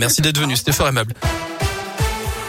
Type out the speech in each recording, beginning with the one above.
Merci d'être venu, c'était fort aimable.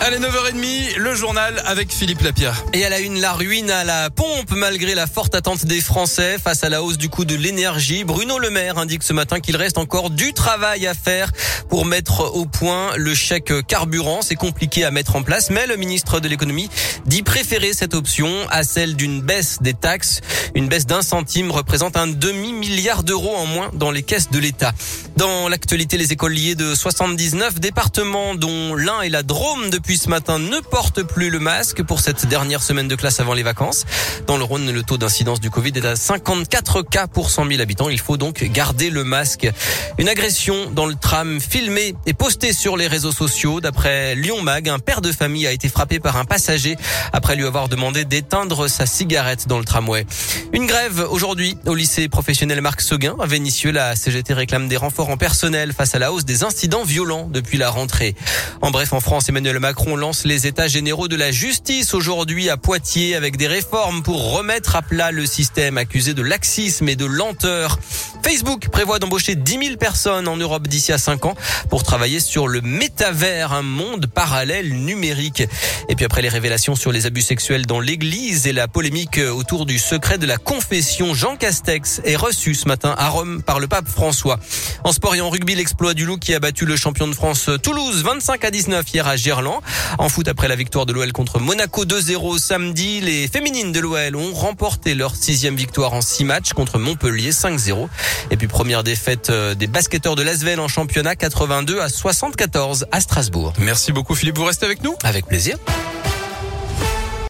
Allez, 9h30, le journal avec Philippe Lapierre. Et à la une, la ruine à la pompe malgré la forte attente des Français face à la hausse du coût de l'énergie. Bruno Le Maire indique ce matin qu'il reste encore du travail à faire pour mettre au point le chèque carburant. C'est compliqué à mettre en place, mais le ministre de l'économie dit préférer cette option à celle d'une baisse des taxes. Une baisse d'un centime représente un demi-milliard d'euros en moins dans les caisses de l'État. Dans l'actualité, les écoliers de 79 départements, dont l'un est la Drôme depuis ce matin, ne portent plus le masque pour cette dernière semaine de classe avant les vacances. Dans le Rhône, le taux d'incidence du Covid est à 54 cas pour 100 000 habitants. Il faut donc garder le masque. Une agression dans le tram filmée et postée sur les réseaux sociaux. D'après Lyon Mag, un père de famille a été frappé par un passager après lui avoir demandé d'éteindre sa cigarette dans le tramway. Une grève aujourd'hui au lycée professionnel Marc Seguin à Vénissieux. La CGT réclame des renforts en personnel face à la hausse des incidents violents depuis la rentrée. En bref, en France, Emmanuel Macron lance les états généraux de la justice aujourd'hui à Poitiers avec des réformes pour remettre à plat le système accusé de laxisme et de lenteur. Facebook prévoit d'embaucher 10 000 personnes en Europe d'ici à 5 ans pour travailler sur le métavers, un monde parallèle numérique. Et puis après les révélations sur les abus sexuels dans l'église et la polémique autour du secret de la confession, Jean Castex est reçu ce matin à Rome par le pape François. En sport et en rugby, l'exploit du loup qui a battu le champion de France Toulouse 25 à 19 hier à Gerland. En foot, après la victoire de l'OL contre Monaco 2-0 samedi, les féminines de l'OL ont remporté leur sixième victoire en six matchs contre Montpellier 5-0. Et puis première défaite euh, des basketteurs de l'Asvel en championnat 82 à 74 à Strasbourg. Merci beaucoup Philippe, vous restez avec nous? Avec plaisir.